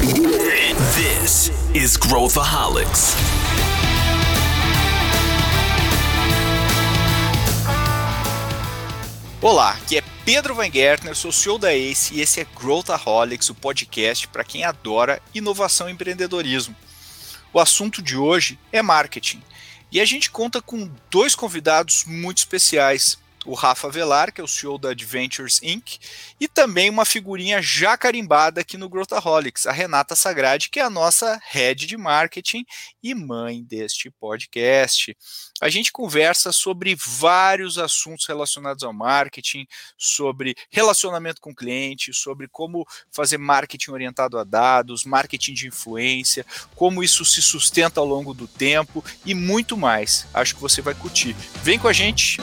This is Growthaholics. Olá, aqui é Pedro Van Gertner, sou CEO da ACE e esse é Growthaholics, o podcast para quem adora inovação e empreendedorismo. O assunto de hoje é marketing e a gente conta com dois convidados muito especiais o Rafa Velar, que é o CEO da Adventures Inc., e também uma figurinha já carimbada aqui no Growthaholics, a Renata Sagrade, que é a nossa head de marketing e mãe deste podcast. A gente conversa sobre vários assuntos relacionados ao marketing, sobre relacionamento com cliente, sobre como fazer marketing orientado a dados, marketing de influência, como isso se sustenta ao longo do tempo e muito mais. Acho que você vai curtir. Vem com a gente!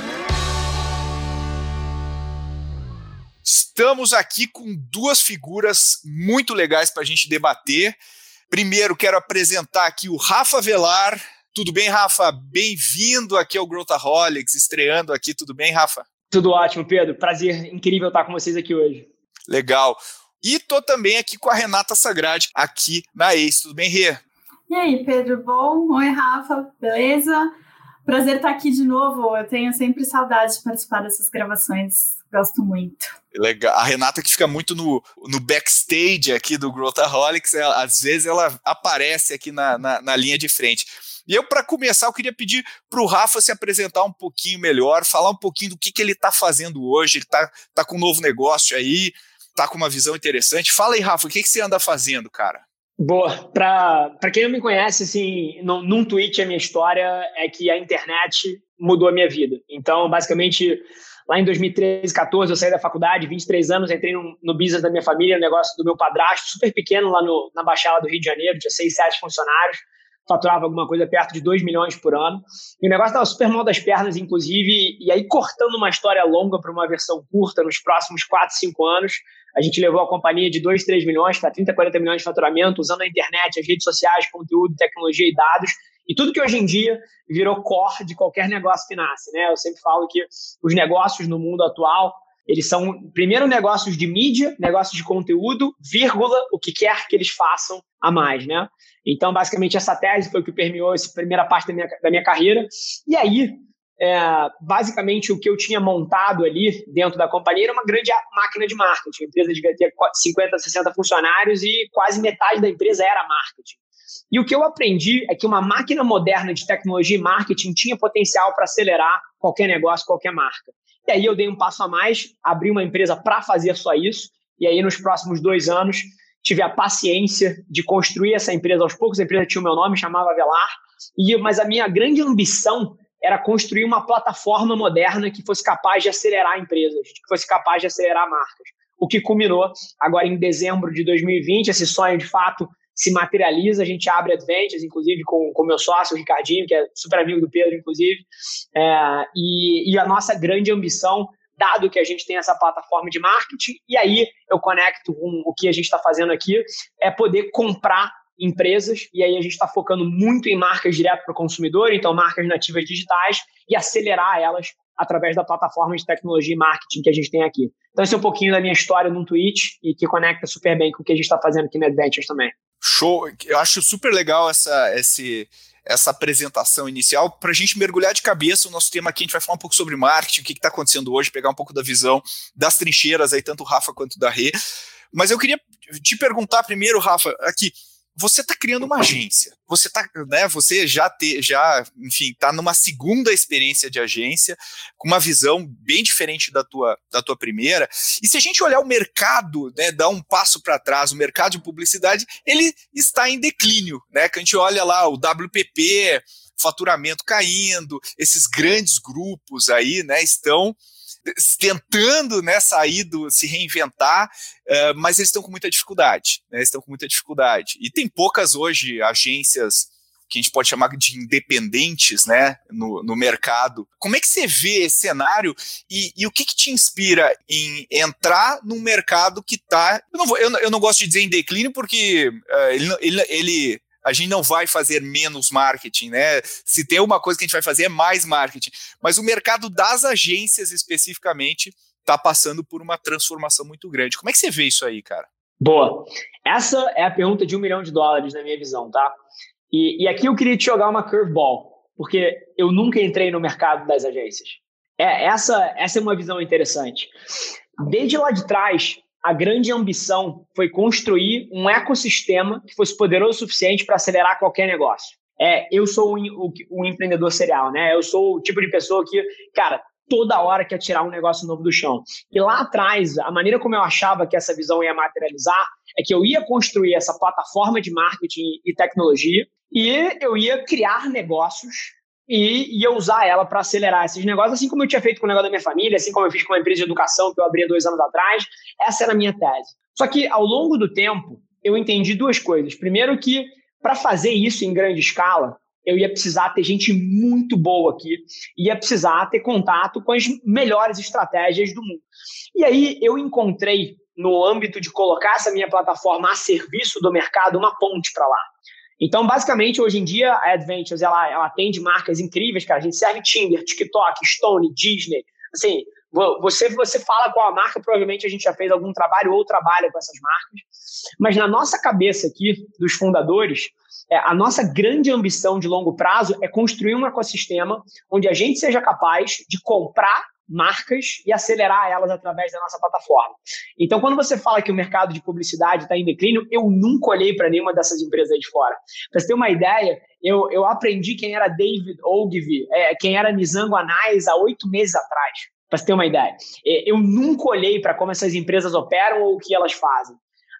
Estamos aqui com duas figuras muito legais para a gente debater. Primeiro, quero apresentar aqui o Rafa Velar. Tudo bem, Rafa? Bem-vindo aqui ao Growthaholics, estreando aqui. Tudo bem, Rafa? Tudo ótimo, Pedro. Prazer incrível estar com vocês aqui hoje. Legal. E tô também aqui com a Renata Sagrade, aqui na ACE. Tudo bem, Rê? E aí, Pedro? Bom? Oi, Rafa. Beleza? Prazer estar aqui de novo. Eu tenho sempre saudade de participar dessas gravações Gosto muito. Legal. A Renata que fica muito no, no backstage aqui do Growthaholics, ela, às vezes ela aparece aqui na, na, na linha de frente. E eu, para começar, eu queria pedir para o Rafa se apresentar um pouquinho melhor, falar um pouquinho do que, que ele está fazendo hoje. Ele está tá com um novo negócio aí, está com uma visão interessante. Fala aí, Rafa, o que, que você anda fazendo, cara? Boa. Para quem não me conhece, assim, num, num tweet, a minha história é que a internet mudou a minha vida. Então, basicamente, Lá em 2013, 14, eu saí da faculdade, 23 anos, entrei no, no business da minha família, negócio do meu padrasto, super pequeno lá no, na Baixada do Rio de Janeiro, tinha 6, 7 funcionários, faturava alguma coisa perto de 2 milhões por ano. E o negócio estava super mal das pernas, inclusive, e aí cortando uma história longa para uma versão curta, nos próximos 4, 5 anos, a gente levou a companhia de 2, 3 milhões para 30, 40 milhões de faturamento, usando a internet, as redes sociais, conteúdo, tecnologia e dados, e tudo que hoje em dia virou core de qualquer negócio que nasce, né? Eu sempre falo que os negócios no mundo atual, eles são, primeiro, negócios de mídia, negócios de conteúdo, vírgula, o que quer que eles façam a mais, né? Então, basicamente, essa tese foi o que permeou essa primeira parte da minha, da minha carreira. E aí, é, basicamente, o que eu tinha montado ali dentro da companhia era uma grande máquina de marketing. A empresa devia ter 50, 60 funcionários e quase metade da empresa era marketing. E o que eu aprendi é que uma máquina moderna de tecnologia e marketing tinha potencial para acelerar qualquer negócio, qualquer marca. E aí eu dei um passo a mais, abri uma empresa para fazer só isso. E aí, nos próximos dois anos, tive a paciência de construir essa empresa aos poucos. A empresa tinha o meu nome, chamava Velar. E, mas a minha grande ambição era construir uma plataforma moderna que fosse capaz de acelerar empresas, que fosse capaz de acelerar marcas. O que culminou agora em dezembro de 2020, esse sonho de fato se materializa, a gente abre Adventures, inclusive com o meu sócio, o Ricardinho, que é super amigo do Pedro, inclusive, é, e, e a nossa grande ambição dado que a gente tem essa plataforma de marketing, e aí eu conecto com o que a gente está fazendo aqui, é poder comprar empresas, e aí a gente está focando muito em marcas direto para o consumidor, então marcas nativas digitais, e acelerar elas através da plataforma de tecnologia e marketing que a gente tem aqui. Então, esse é um pouquinho da minha história num tweet e que conecta super bem com o que a gente está fazendo aqui na Adventures também. Show! Eu acho super legal essa, esse, essa apresentação inicial para a gente mergulhar de cabeça. O nosso tema aqui a gente vai falar um pouco sobre marketing, o que está acontecendo hoje, pegar um pouco da visão das trincheiras aí, tanto o Rafa quanto da Rê. Mas eu queria te perguntar primeiro, Rafa, aqui, você está criando uma agência. Você tá, né? Você já ter, já, enfim, está numa segunda experiência de agência, com uma visão bem diferente da tua, da tua primeira. E se a gente olhar o mercado, né, dar um passo para trás, o mercado de publicidade, ele está em declínio, né? Que a gente olha lá o WPP, faturamento caindo, esses grandes grupos aí, né, estão tentando né, sair do, se reinventar, uh, mas eles estão com muita dificuldade, né, estão com muita dificuldade. E tem poucas hoje agências que a gente pode chamar de independentes, né, no, no mercado. Como é que você vê esse cenário e, e o que, que, te inspira em entrar num mercado que está, eu, eu, eu, não gosto de dizer em declínio porque uh, ele, ele, ele a gente não vai fazer menos marketing, né? Se tem uma coisa que a gente vai fazer é mais marketing. Mas o mercado das agências especificamente está passando por uma transformação muito grande. Como é que você vê isso aí, cara? Boa. Essa é a pergunta de um milhão de dólares na minha visão, tá? E, e aqui eu queria te jogar uma curveball, porque eu nunca entrei no mercado das agências. É, essa, essa é uma visão interessante. Desde lá de trás, a grande ambição foi construir um ecossistema que fosse poderoso o suficiente para acelerar qualquer negócio. É, eu sou um, um, empreendedor serial, né? Eu sou o tipo de pessoa que, cara, toda hora quer tirar um negócio novo do chão. E lá atrás, a maneira como eu achava que essa visão ia materializar é que eu ia construir essa plataforma de marketing e tecnologia e eu ia criar negócios e ia usar ela para acelerar esses negócios, assim como eu tinha feito com o negócio da minha família, assim como eu fiz com uma empresa de educação que eu abri dois anos atrás. Essa era a minha tese. Só que ao longo do tempo, eu entendi duas coisas. Primeiro que para fazer isso em grande escala, eu ia precisar ter gente muito boa aqui, ia precisar ter contato com as melhores estratégias do mundo. E aí eu encontrei, no âmbito de colocar essa minha plataforma a serviço do mercado, uma ponte para lá. Então, basicamente, hoje em dia, a Adventures, ela, ela atende marcas incríveis, cara. A gente serve Tinder, TikTok, Stone, Disney. Assim, você, você fala com a marca, provavelmente a gente já fez algum trabalho ou trabalha com essas marcas. Mas na nossa cabeça aqui, dos fundadores, é, a nossa grande ambição de longo prazo é construir um ecossistema onde a gente seja capaz de comprar marcas e acelerar elas através da nossa plataforma. Então, quando você fala que o mercado de publicidade está em declínio, eu nunca olhei para nenhuma dessas empresas aí de fora. Para você ter uma ideia, eu, eu aprendi quem era David Ogilvy, é, quem era Nizango Anais há oito meses atrás. Para você ter uma ideia, é, eu nunca olhei para como essas empresas operam ou o que elas fazem.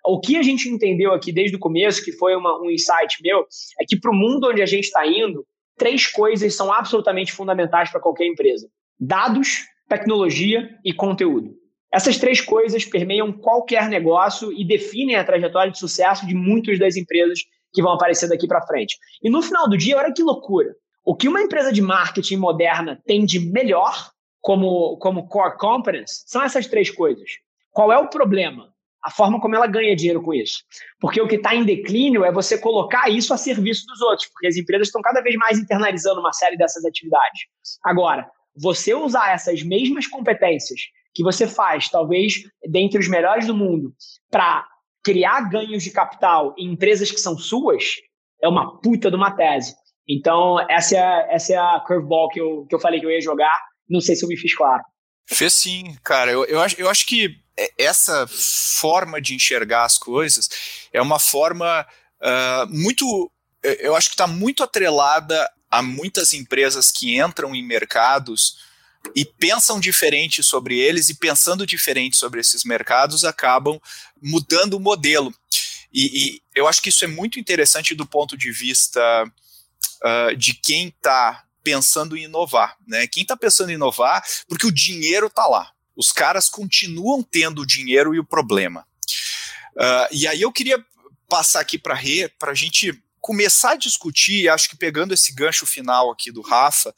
O que a gente entendeu aqui desde o começo, que foi uma, um insight meu, é que para o mundo onde a gente está indo, três coisas são absolutamente fundamentais para qualquer empresa: dados, tecnologia e conteúdo. Essas três coisas permeiam qualquer negócio e definem a trajetória de sucesso de muitas das empresas que vão aparecer daqui para frente. E no final do dia, olha que loucura. O que uma empresa de marketing moderna tem de melhor como, como core competence são essas três coisas. Qual é o problema? A forma como ela ganha dinheiro com isso. Porque o que está em declínio é você colocar isso a serviço dos outros, porque as empresas estão cada vez mais internalizando uma série dessas atividades. Agora, você usar essas mesmas competências que você faz, talvez dentre os melhores do mundo, para criar ganhos de capital em empresas que são suas, é uma puta de uma tese. Então, essa é, essa é a curveball que eu, que eu falei que eu ia jogar. Não sei se eu me fiz claro. Fez sim, cara. Eu, eu, acho, eu acho que essa forma de enxergar as coisas é uma forma uh, muito. Eu acho que está muito atrelada há muitas empresas que entram em mercados e pensam diferente sobre eles e pensando diferente sobre esses mercados acabam mudando o modelo. E, e eu acho que isso é muito interessante do ponto de vista uh, de quem está pensando em inovar, né? Quem está pensando em inovar, porque o dinheiro está lá. Os caras continuam tendo o dinheiro e o problema. Uh, e aí eu queria passar aqui para a Rê, para a gente começar a discutir, acho que pegando esse gancho final aqui do Rafa,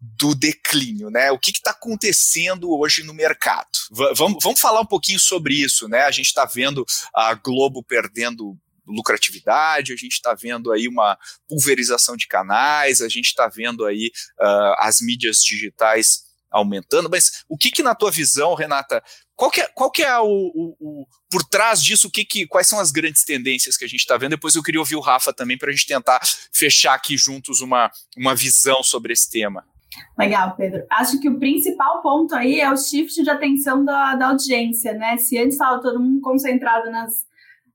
do declínio, né? O que está acontecendo hoje no mercado? V vamos, vamos falar um pouquinho sobre isso, né? A gente está vendo a Globo perdendo lucratividade, a gente está vendo aí uma pulverização de canais, a gente está vendo aí uh, as mídias digitais aumentando, mas o que que na tua visão, Renata, qual que é, qual que é o, o, o, por trás disso, o que que, quais são as grandes tendências que a gente está vendo? Depois eu queria ouvir o Rafa também para a gente tentar fechar aqui juntos uma, uma visão sobre esse tema. Legal, Pedro. Acho que o principal ponto aí é o shift de atenção da, da audiência, né? Se antes estava todo mundo concentrado nas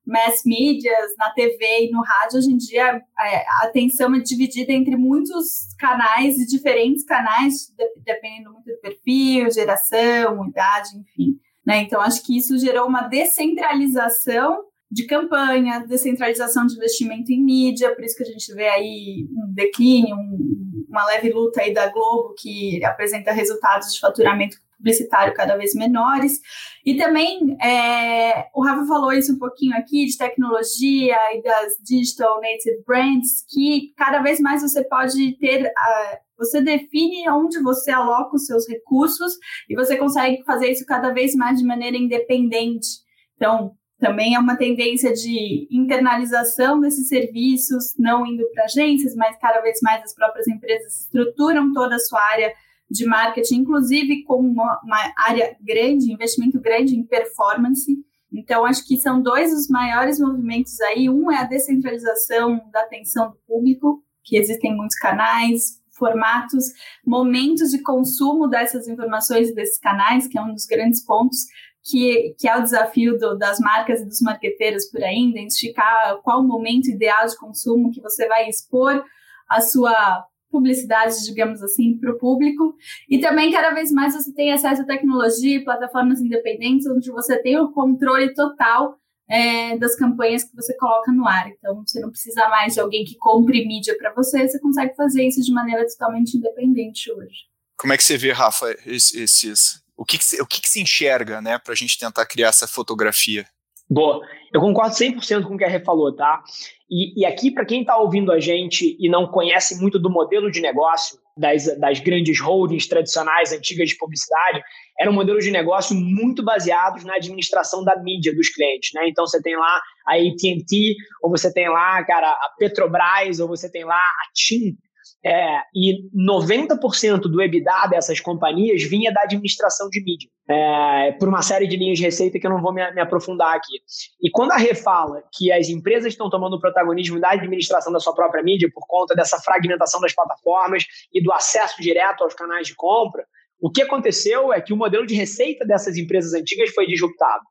mass medias, na TV e no rádio, hoje em dia é, a atenção é dividida entre muitos canais e diferentes canais, dependendo muito do perfil, geração, idade, enfim. Né? Então, acho que isso gerou uma descentralização de campanha, descentralização de investimento em mídia, por isso que a gente vê aí um declínio, um, uma leve luta aí da Globo, que apresenta resultados de faturamento publicitário cada vez menores. E também, é, o Rafa falou isso um pouquinho aqui, de tecnologia e das digital native brands, que cada vez mais você pode ter, uh, você define onde você aloca os seus recursos e você consegue fazer isso cada vez mais de maneira independente. Então, também é uma tendência de internalização desses serviços, não indo para agências, mas cada vez mais as próprias empresas estruturam toda a sua área de marketing, inclusive com uma, uma área grande, investimento grande em performance. Então, acho que são dois os maiores movimentos aí. Um é a descentralização da atenção do público, que existem muitos canais, formatos, momentos de consumo dessas informações desses canais, que é um dos grandes pontos que, que é o desafio do, das marcas e dos marqueteiros por aí, identificar qual o momento ideal de consumo que você vai expor a sua publicidade, digamos assim, para o público. E também, cada vez mais, você tem acesso à tecnologia e plataformas independentes, onde você tem o controle total é, das campanhas que você coloca no ar. Então, você não precisa mais de alguém que compre mídia para você, você consegue fazer isso de maneira totalmente independente hoje. Como é que você vê, Rafa, esses, o que, que, se, o que, que se enxerga né, para a gente tentar criar essa fotografia? Boa. Eu concordo 100% com o que a Rê falou, tá? E, e aqui, para quem está ouvindo a gente e não conhece muito do modelo de negócio das, das grandes holdings tradicionais, antigas de publicidade, era um modelo de negócio muito baseados na administração da mídia dos clientes, né? Então você tem lá a AT&T, ou você tem lá, cara, a Petrobras, ou você tem lá a TIM, é, e 90% do EBITDA dessas companhias vinha da administração de mídia, é, por uma série de linhas de receita que eu não vou me, me aprofundar aqui. E quando a Rê fala que as empresas estão tomando o protagonismo da administração da sua própria mídia por conta dessa fragmentação das plataformas e do acesso direto aos canais de compra, o que aconteceu é que o modelo de receita dessas empresas antigas foi disruptado.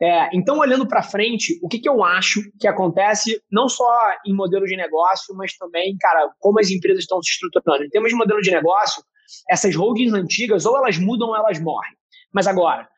É, então, olhando para frente, o que, que eu acho que acontece não só em modelo de negócio, mas também, cara, como as empresas estão se estruturando. Em termos de modelo de negócio, essas holdings antigas ou elas mudam ou elas morrem. Mas agora,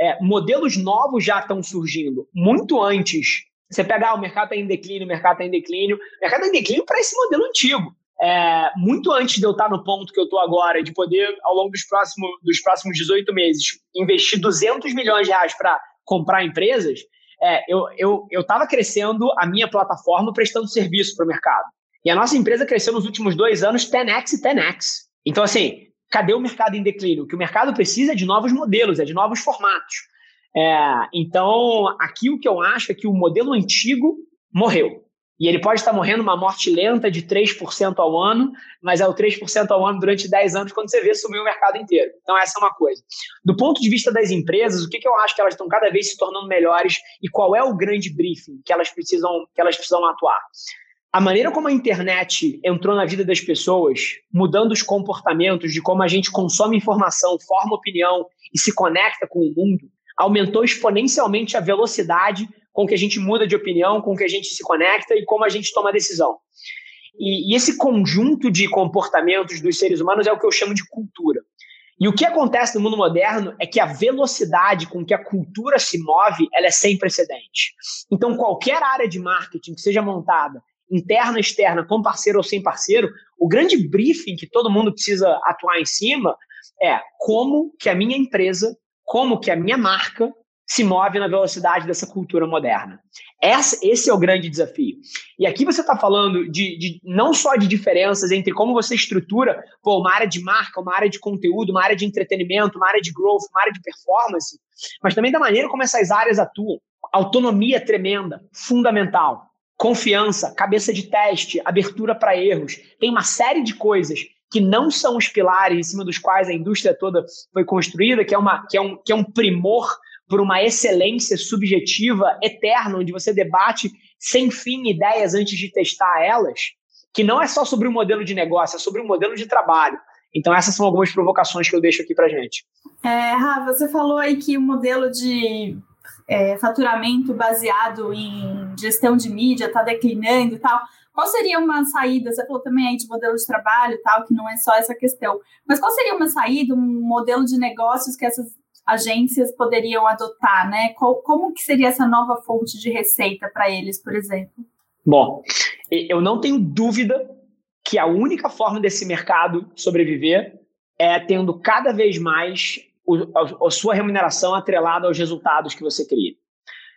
é, modelos novos já estão surgindo muito antes. Você pegar ah, o mercado está em declínio, o mercado está em declínio. O mercado está em declínio para esse modelo antigo é, muito antes de eu estar no ponto que eu estou agora, de poder, ao longo dos próximos, dos próximos 18 meses, investir 200 milhões de reais para comprar empresas, é, eu estava eu, crescendo a minha plataforma prestando serviço para o mercado. E a nossa empresa cresceu nos últimos dois anos 10x e 10x. Então, assim, cadê o mercado em declínio? O que o mercado precisa é de novos modelos, é de novos formatos. É, então, aqui o que eu acho é que o modelo antigo morreu. E ele pode estar morrendo uma morte lenta de 3% ao ano, mas é o 3% ao ano durante 10 anos, quando você vê sumir o mercado inteiro. Então, essa é uma coisa. Do ponto de vista das empresas, o que, que eu acho que elas estão cada vez se tornando melhores e qual é o grande briefing que elas precisam, que elas precisam atuar? A maneira como a internet entrou na vida das pessoas, mudando os comportamentos de como a gente consome informação, forma opinião e se conecta com o mundo, aumentou exponencialmente a velocidade com que a gente muda de opinião, com que a gente se conecta e como a gente toma decisão. E, e esse conjunto de comportamentos dos seres humanos é o que eu chamo de cultura. E o que acontece no mundo moderno é que a velocidade com que a cultura se move, ela é sem precedente. Então, qualquer área de marketing que seja montada, interna, externa, com parceiro ou sem parceiro, o grande briefing que todo mundo precisa atuar em cima é como que a minha empresa, como que a minha marca se move na velocidade dessa cultura moderna. Esse, esse é o grande desafio. E aqui você está falando de, de, não só de diferenças entre como você estrutura pô, uma área de marca, uma área de conteúdo, uma área de entretenimento, uma área de growth, uma área de performance, mas também da maneira como essas áreas atuam. Autonomia tremenda, fundamental. Confiança, cabeça de teste, abertura para erros. Tem uma série de coisas que não são os pilares em cima dos quais a indústria toda foi construída, que é, uma, que é, um, que é um primor por uma excelência subjetiva eterna, onde você debate sem fim ideias antes de testar elas, que não é só sobre o modelo de negócio, é sobre o modelo de trabalho. Então, essas são algumas provocações que eu deixo aqui para gente. É, Rafa, você falou aí que o modelo de é, faturamento baseado em gestão de mídia está declinando e tal. Qual seria uma saída? Você falou também aí de modelo de trabalho tal, que não é só essa questão. Mas qual seria uma saída, um modelo de negócios que essas agências poderiam adotar, né? como que seria essa nova fonte de receita para eles, por exemplo? Bom, eu não tenho dúvida que a única forma desse mercado sobreviver é tendo cada vez mais a, a sua remuneração atrelada aos resultados que você cria.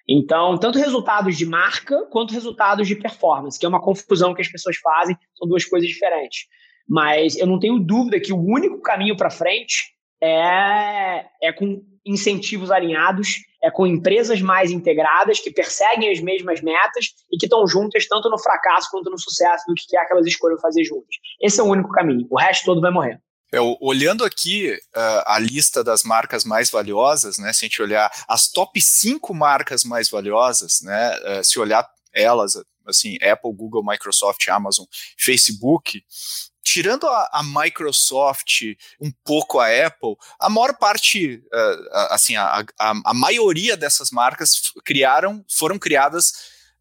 Então, tanto resultados de marca quanto resultados de performance, que é uma confusão que as pessoas fazem, são duas coisas diferentes. Mas eu não tenho dúvida que o único caminho para frente é, é com incentivos alinhados, é com empresas mais integradas que perseguem as mesmas metas e que estão juntas tanto no fracasso quanto no sucesso do que quer que elas escolham fazer juntas. Esse é o único caminho. O resto todo vai morrer. É, olhando aqui uh, a lista das marcas mais valiosas, né, se a gente olhar as top 5 marcas mais valiosas, né, uh, se olhar elas, assim, Apple, Google, Microsoft, Amazon, Facebook, tirando a, a, Microsoft, um pouco a Apple, a maior parte, uh, assim, a, a, a, maioria dessas marcas criaram, foram criadas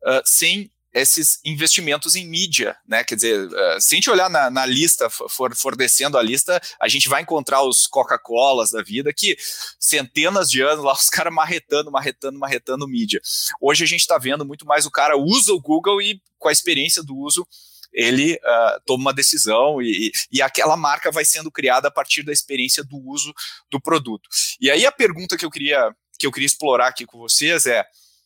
uh, sem esses investimentos em mídia, né? Quer dizer, uh, se a gente olhar na, na, lista, for, for descendo a lista, a gente vai encontrar os Coca-Colas da vida, que centenas de anos lá, os caras marretando, marretando, marretando mídia. Hoje a gente está vendo muito mais o cara usa o Google e com a experiência do uso ele uh, toma uma decisão e, e aquela marca vai sendo criada a partir da experiência do uso do produto. E aí a pergunta que eu queria que eu queria explorar aqui com vocês é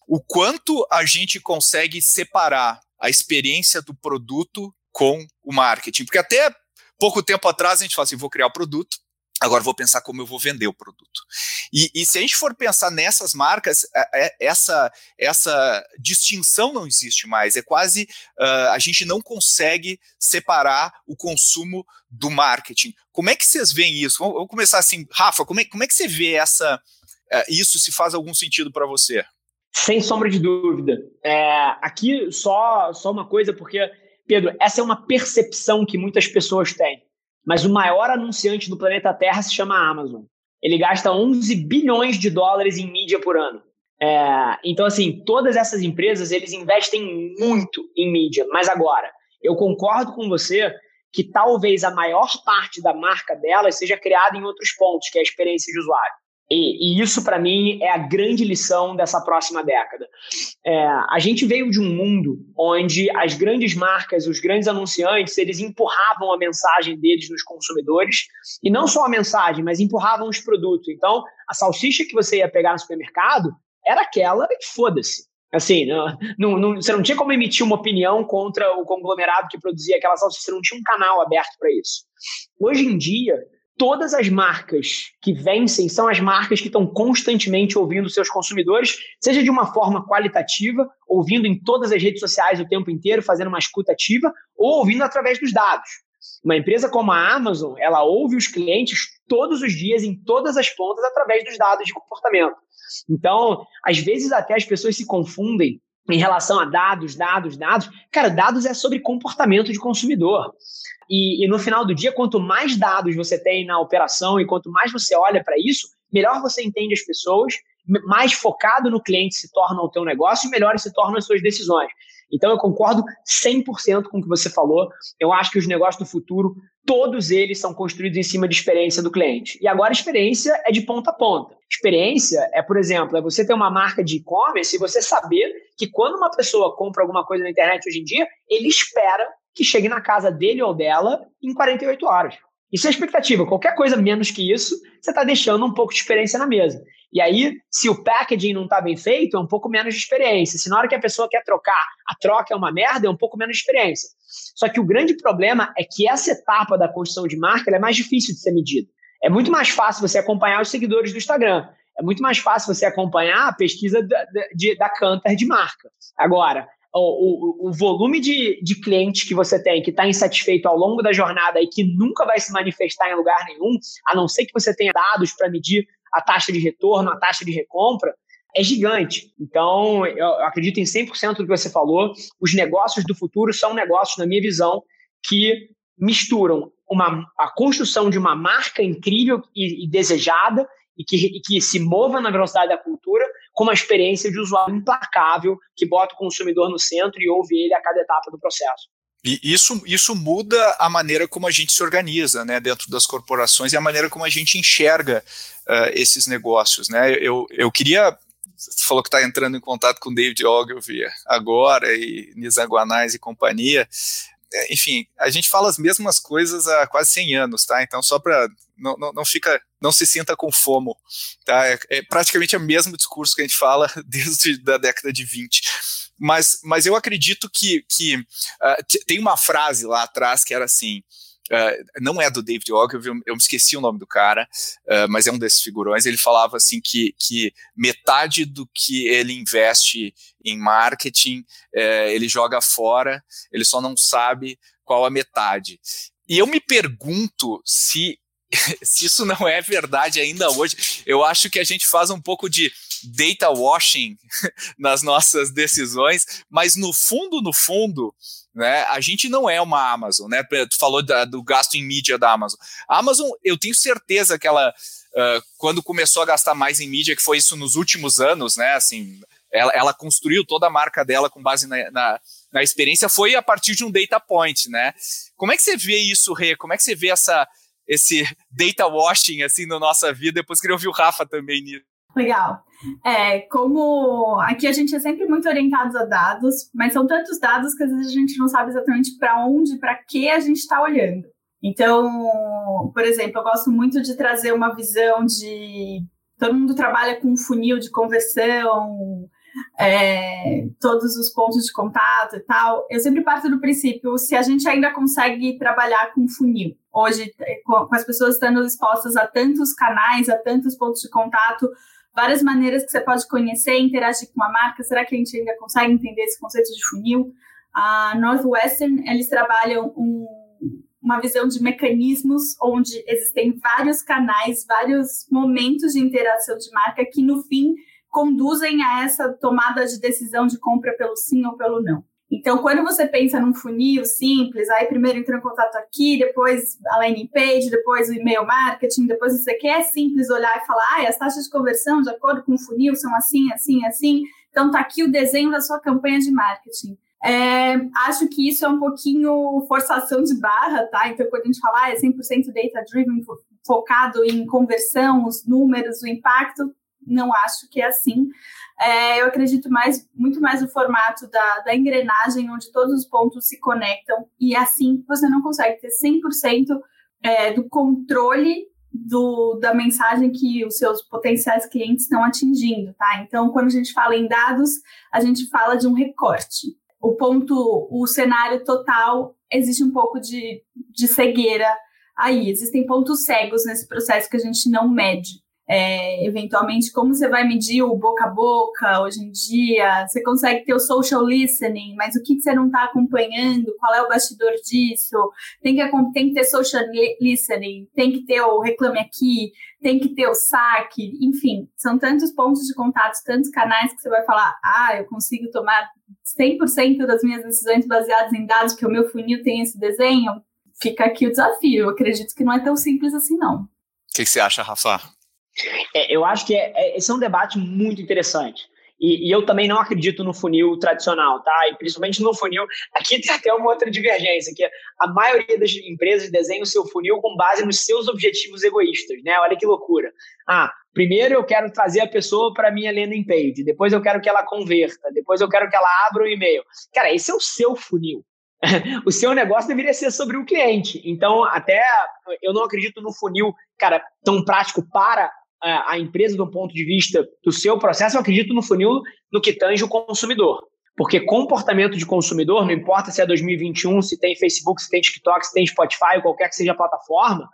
o quanto a gente consegue separar a experiência do produto com o marketing. Porque até pouco tempo atrás a gente fala assim, vou criar o produto, agora vou pensar como eu vou vender o produto. E, e se a gente for pensar nessas marcas, é, é, essa, essa distinção não existe mais. É quase uh, a gente não consegue separar o consumo do marketing. Como é que vocês veem isso? Vamos começar assim, Rafa, como é, como é que você vê essa, uh, isso, se faz algum sentido para você? Sem sombra de dúvida. É, aqui só, só uma coisa, porque, Pedro, essa é uma percepção que muitas pessoas têm. Mas o maior anunciante do planeta Terra se chama Amazon. Ele gasta 11 bilhões de dólares em mídia por ano. É, então, assim, todas essas empresas, eles investem muito em mídia. Mas agora, eu concordo com você que talvez a maior parte da marca delas seja criada em outros pontos, que é a experiência de usuário. E, e isso, para mim, é a grande lição dessa próxima década. É, a gente veio de um mundo onde as grandes marcas, os grandes anunciantes, eles empurravam a mensagem deles nos consumidores, e não só a mensagem, mas empurravam os produtos. Então, a salsicha que você ia pegar no supermercado era aquela e foda-se. Assim, não, não, você não tinha como emitir uma opinião contra o conglomerado que produzia aquela salsicha, você não tinha um canal aberto para isso. Hoje em dia, todas as marcas que vencem são as marcas que estão constantemente ouvindo seus consumidores, seja de uma forma qualitativa, ouvindo em todas as redes sociais o tempo inteiro, fazendo uma escuta ativa, ou ouvindo através dos dados. Uma empresa como a Amazon, ela ouve os clientes todos os dias, em todas as pontas, através dos dados de comportamento. Então, às vezes até as pessoas se confundem em relação a dados, dados, dados. Cara, dados é sobre comportamento de consumidor. E, e, no final do dia, quanto mais dados você tem na operação e quanto mais você olha para isso, melhor você entende as pessoas, mais focado no cliente se torna o teu negócio e melhores se tornam as suas decisões. Então eu concordo 100% com o que você falou. Eu acho que os negócios do futuro, todos eles são construídos em cima de experiência do cliente. E agora experiência é de ponta a ponta. Experiência é, por exemplo, é você ter uma marca de e-commerce e você saber que quando uma pessoa compra alguma coisa na internet hoje em dia, ele espera que chegue na casa dele ou dela em 48 horas. Isso é expectativa. Qualquer coisa menos que isso, você está deixando um pouco de experiência na mesa. E aí, se o packaging não está bem feito, é um pouco menos de experiência. Se na hora que a pessoa quer trocar, a troca é uma merda, é um pouco menos de experiência. Só que o grande problema é que essa etapa da construção de marca é mais difícil de ser medida. É muito mais fácil você acompanhar os seguidores do Instagram. É muito mais fácil você acompanhar a pesquisa da, de, da de marca. Agora, o, o, o, volume de, de clientes que você tem que está insatisfeito ao longo da jornada e que nunca vai se manifestar em lugar nenhum, a não ser que você tenha dados para medir a taxa de retorno, a taxa de recompra, é gigante. Então, eu acredito em 100% do que você falou. Os negócios do futuro são negócios, na minha visão, que misturam uma, a construção de uma marca incrível e, e desejada e que, e que se mova na velocidade da cultura com uma experiência de usuário implacável que bota o consumidor no centro e ouve ele a cada etapa do processo. E isso, isso muda a maneira como a gente se organiza né, dentro das corporações e a maneira como a gente enxerga uh, esses negócios. Né? Eu, eu queria. Você falou que está entrando em contato com David Ogilvy agora, e Nizam Guanais e companhia. É, enfim, a gente fala as mesmas coisas há quase 100 anos, tá? Então, só para não, não, não, fica, não se sinta com fomo, tá? É, é, praticamente o mesmo discurso que a gente fala desde a década de 20. Mas, mas eu acredito que, que uh, tem uma frase lá atrás que era assim, Uh, não é do David Ogilvy, eu, me esqueci o nome do cara, uh, mas é um desses figurões. Ele falava assim que, que metade do que ele investe em marketing uh, ele joga fora, ele só não sabe qual a metade. E eu me pergunto se se isso não é verdade ainda hoje, eu acho que a gente faz um pouco de data washing nas nossas decisões, mas no fundo, no fundo, né, a gente não é uma Amazon, né? Tu falou da, do gasto em mídia da Amazon. A Amazon, eu tenho certeza que ela, uh, quando começou a gastar mais em mídia, que foi isso nos últimos anos, né? Assim, ela, ela construiu toda a marca dela com base na, na, na, experiência, foi a partir de um data point, né? Como é que você vê isso, Rê? Como é que você vê essa, esse data washing assim na nossa vida? Depois queria ouvir o Rafa também nisso. Legal. É, como aqui a gente é sempre muito orientado a dados, mas são tantos dados que às vezes a gente não sabe exatamente para onde, para que a gente está olhando. Então, por exemplo, eu gosto muito de trazer uma visão de todo mundo trabalha com um funil de conversão, é, todos os pontos de contato e tal. Eu sempre parto do princípio se a gente ainda consegue trabalhar com funil. Hoje, com, as pessoas estando expostas a tantos canais, a tantos pontos de contato, várias maneiras que você pode conhecer interagir com uma marca. Será que a gente ainda consegue entender esse conceito de funil? A Northwestern, eles trabalham um, uma visão de mecanismos onde existem vários canais, vários momentos de interação de marca que, no fim, conduzem a essa tomada de decisão de compra pelo sim ou pelo não. Então, quando você pensa num funil simples, aí primeiro entra em contato aqui, depois a landing page, depois o e-mail marketing, depois você quer simples olhar e falar, ah, as taxas de conversão de acordo com o funil são assim, assim, assim. Então, tá aqui o desenho da sua campanha de marketing. É, acho que isso é um pouquinho forçação de barra, tá? Então, quando a gente fala, ah, é 100% data-driven, focado em conversão, os números, o impacto, não acho que é assim. É, eu acredito mais, muito mais no formato da, da engrenagem, onde todos os pontos se conectam, e assim você não consegue ter 100% é, do controle do, da mensagem que os seus potenciais clientes estão atingindo, tá? Então, quando a gente fala em dados, a gente fala de um recorte. O ponto, o cenário total, existe um pouco de, de cegueira aí. Existem pontos cegos nesse processo que a gente não mede é, eventualmente como você vai medir o boca a boca hoje em dia, você consegue ter o social listening, mas o que, que você não está acompanhando, qual é o bastidor disso, tem que, tem que ter social listening, tem que ter o reclame aqui, tem que ter o saque, enfim, são tantos pontos de contato, tantos canais que você vai falar, ah, eu consigo tomar 100% das minhas decisões baseadas em dados, que o meu funil tem esse desenho, fica aqui o desafio, eu acredito que não é tão simples assim não. O que, que você acha, Rafa? É, eu acho que é, é, esse é um debate muito interessante. E, e, eu também não acredito no funil tradicional, tá? E principalmente no funil. Aqui tem até uma outra divergência, que a maioria das empresas desenha o seu funil com base nos seus objetivos egoístas, né? Olha que loucura. Ah, primeiro eu quero trazer a pessoa para minha landing page, depois eu quero que ela converta, depois eu quero que ela abra o e-mail. Cara, esse é o seu funil. o seu negócio deveria ser sobre o cliente. Então, até eu não acredito no funil, cara, tão prático para a empresa do ponto de vista do seu processo, eu acredito no funil no que tange o consumidor. Porque comportamento de consumidor, não importa se é 2021, se tem Facebook, se tem TikTok, se tem Spotify, qualquer que seja a plataforma,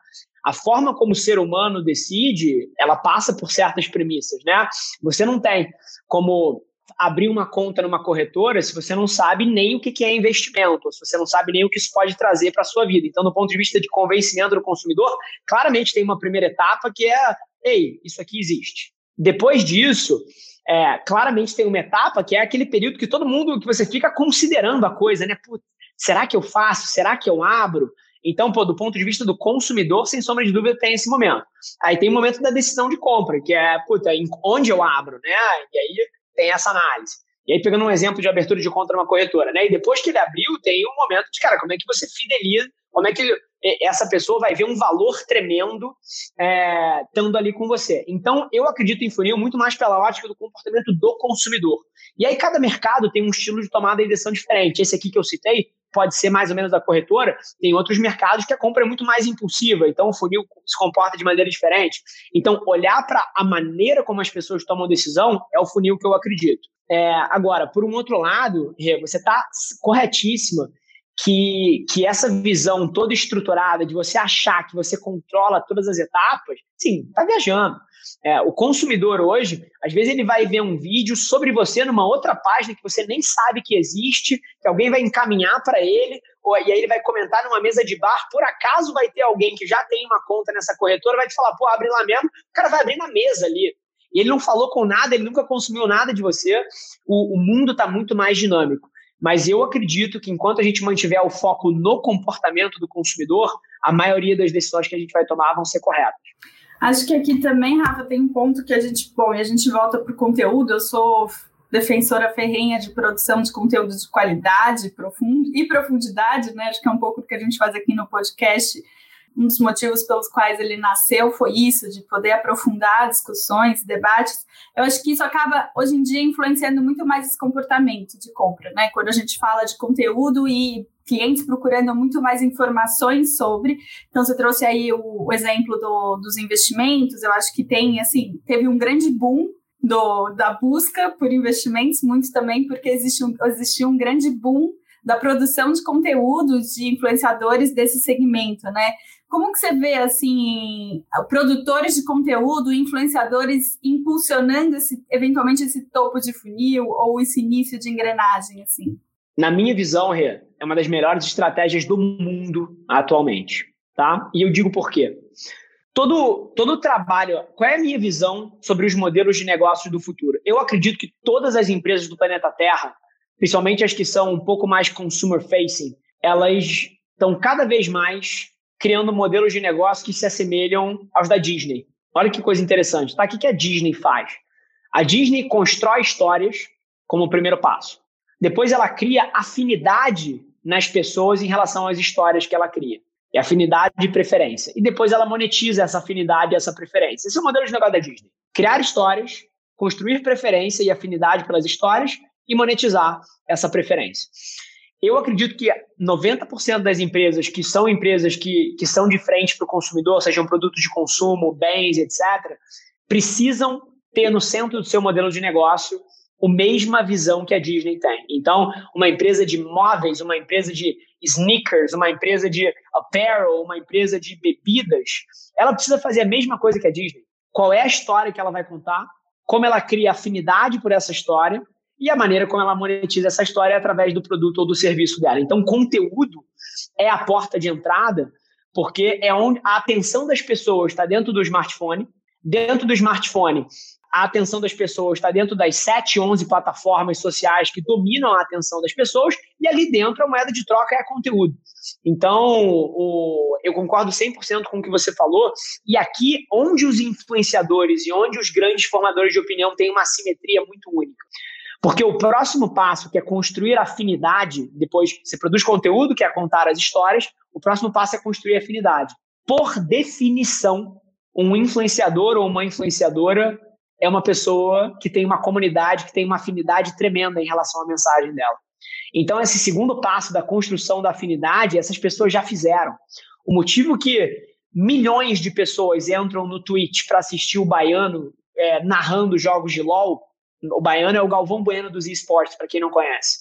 a forma como o ser humano decide, ela passa por certas premissas, né? Você não tem como abrir uma conta numa corretora se você não sabe nem o que é investimento, se você não sabe nem o que isso pode trazer para a sua vida. Então, do ponto de vista de convencimento do consumidor, claramente tem uma primeira etapa que é ei, isso aqui existe. Depois disso, é, claramente tem uma etapa que é aquele período que todo mundo, que você fica considerando a coisa, né? Putz, será que eu faço? Será que eu abro? Então, pô, do ponto de vista do consumidor, sem sombra de dúvida, tem esse momento. Aí tem o momento da decisão de compra, que é, puta, onde eu abro, né? E aí tem essa análise. E aí, pegando um exemplo de abertura de conta numa corretora, né? E depois que ele abriu, tem um momento de, cara, como é que você fideliza, como é que ele, essa pessoa vai ver um valor tremendo é, estando ali com você. Então, eu acredito em funil muito mais pela ótica do comportamento do consumidor. E aí, cada mercado tem um estilo de tomada de decisão diferente. Esse aqui que eu citei pode ser mais ou menos da corretora, tem outros mercados que a compra é muito mais impulsiva, então o funil se comporta de maneira diferente. Então, olhar para a maneira como as pessoas tomam decisão é o funil que eu acredito. É, agora, por um outro lado, você está corretíssima que, que essa visão toda estruturada de você achar que você controla todas as etapas, sim, tá viajando. É, o consumidor hoje, às vezes ele vai ver um vídeo sobre você numa outra página que você nem sabe que existe, que alguém vai encaminhar para ele, ou, e aí ele vai comentar numa mesa de bar, por acaso vai ter alguém que já tem uma conta nessa corretora, vai te falar, pô, abre lá mesmo, o cara vai abrir na mesa ali. E ele não falou com nada, ele nunca consumiu nada de você. O, o mundo está muito mais dinâmico. Mas eu acredito que enquanto a gente mantiver o foco no comportamento do consumidor, a maioria das decisões que a gente vai tomar vão ser corretas. Acho que aqui também, Rafa, tem um ponto que a gente, bom, e a gente volta para o conteúdo. Eu sou defensora ferrenha de produção de conteúdo de qualidade profundo, e profundidade, né? Acho que é um pouco do que a gente faz aqui no podcast um dos motivos pelos quais ele nasceu foi isso, de poder aprofundar discussões, debates. Eu acho que isso acaba, hoje em dia, influenciando muito mais esse comportamento de compra, né? Quando a gente fala de conteúdo e clientes procurando muito mais informações sobre. Então, você trouxe aí o, o exemplo do, dos investimentos, eu acho que tem, assim, teve um grande boom do, da busca por investimentos, muito também porque existe um, existia um grande boom da produção de conteúdo de influenciadores desse segmento, né? Como que você vê, assim, produtores de conteúdo, influenciadores impulsionando esse, eventualmente esse topo de funil ou esse início de engrenagem, assim? Na minha visão, Rê, é uma das melhores estratégias do mundo atualmente, tá? E eu digo por quê. Todo, todo trabalho, qual é a minha visão sobre os modelos de negócios do futuro? Eu acredito que todas as empresas do planeta Terra principalmente as que são um pouco mais consumer facing, elas estão cada vez mais criando modelos de negócio que se assemelham aos da Disney. Olha que coisa interessante. Tá? O que a Disney faz? A Disney constrói histórias como primeiro passo. Depois ela cria afinidade nas pessoas em relação às histórias que ela cria. E afinidade de preferência. E depois ela monetiza essa afinidade e essa preferência. Esse é o modelo de negócio da Disney. Criar histórias, construir preferência e afinidade pelas histórias e monetizar essa preferência. Eu acredito que 90% das empresas que são empresas que, que são de frente para o consumidor, sejam produtos de consumo, bens, etc., precisam ter no centro do seu modelo de negócio a mesma visão que a Disney tem. Então, uma empresa de móveis, uma empresa de sneakers, uma empresa de apparel, uma empresa de bebidas, ela precisa fazer a mesma coisa que a Disney. Qual é a história que ela vai contar? Como ela cria afinidade por essa história e a maneira como ela monetiza essa história é através do produto ou do serviço dela. Então, conteúdo é a porta de entrada, porque é onde a atenção das pessoas está dentro do smartphone. Dentro do smartphone, a atenção das pessoas está dentro das 7, 11 plataformas sociais que dominam a atenção das pessoas, e ali dentro a moeda de troca é conteúdo. Então, o, eu concordo 100% com o que você falou, e aqui, onde os influenciadores e onde os grandes formadores de opinião têm uma simetria muito única. Porque o próximo passo, que é construir afinidade, depois você produz conteúdo, que é contar as histórias, o próximo passo é construir afinidade. Por definição, um influenciador ou uma influenciadora é uma pessoa que tem uma comunidade, que tem uma afinidade tremenda em relação à mensagem dela. Então, esse segundo passo da construção da afinidade, essas pessoas já fizeram. O motivo que milhões de pessoas entram no Twitch para assistir o baiano é, narrando jogos de LOL o baiano é o Galvão Bueno dos esportes, para quem não conhece.